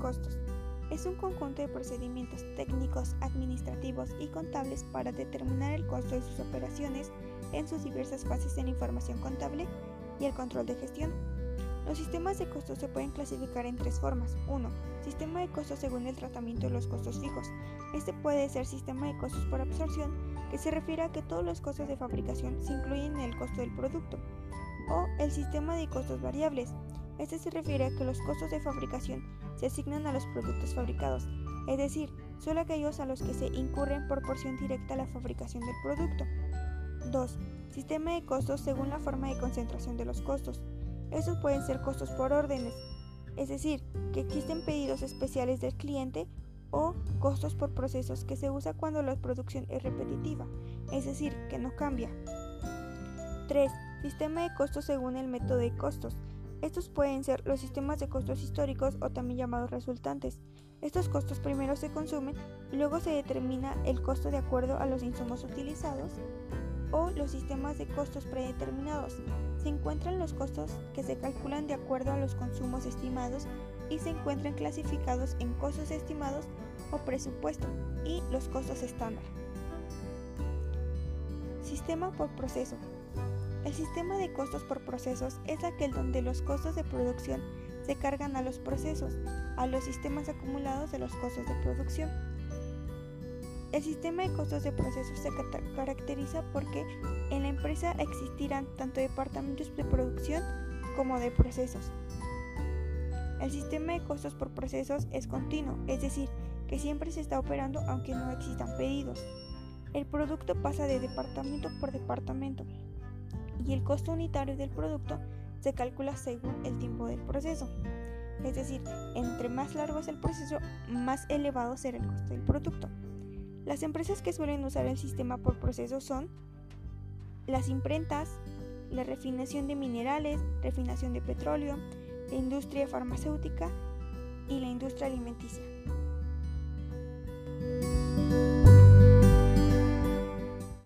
costos. Es un conjunto de procedimientos técnicos, administrativos y contables para determinar el costo de sus operaciones en sus diversas fases en información contable y el control de gestión. Los sistemas de costos se pueden clasificar en tres formas. 1. Sistema de costos según el tratamiento de los costos fijos. Este puede ser sistema de costos por absorción, que se refiere a que todos los costos de fabricación se incluyen en el costo del producto. O el sistema de costos variables. Este se refiere a que los costos de fabricación se asignan a los productos fabricados, es decir, solo aquellos a los que se incurre en proporción directa a la fabricación del producto. 2. Sistema de costos según la forma de concentración de los costos. Estos pueden ser costos por órdenes, es decir, que existen pedidos especiales del cliente o costos por procesos que se usa cuando la producción es repetitiva, es decir, que no cambia. 3. Sistema de costos según el método de costos. Estos pueden ser los sistemas de costos históricos o también llamados resultantes. Estos costos primero se consumen y luego se determina el costo de acuerdo a los insumos utilizados o los sistemas de costos predeterminados. Se encuentran los costos que se calculan de acuerdo a los consumos estimados y se encuentran clasificados en costos estimados o presupuesto y los costos estándar. Sistema por proceso. El sistema de costos por procesos es aquel donde los costos de producción se cargan a los procesos, a los sistemas acumulados de los costos de producción. El sistema de costos de procesos se caracteriza porque en la empresa existirán tanto departamentos de producción como de procesos. El sistema de costos por procesos es continuo, es decir, que siempre se está operando aunque no existan pedidos. El producto pasa de departamento por departamento y el costo unitario del producto se calcula según el tiempo del proceso. Es decir, entre más largo es el proceso, más elevado será el costo del producto. Las empresas que suelen usar el sistema por proceso son las imprentas, la refinación de minerales, refinación de petróleo, la industria farmacéutica y la industria alimenticia.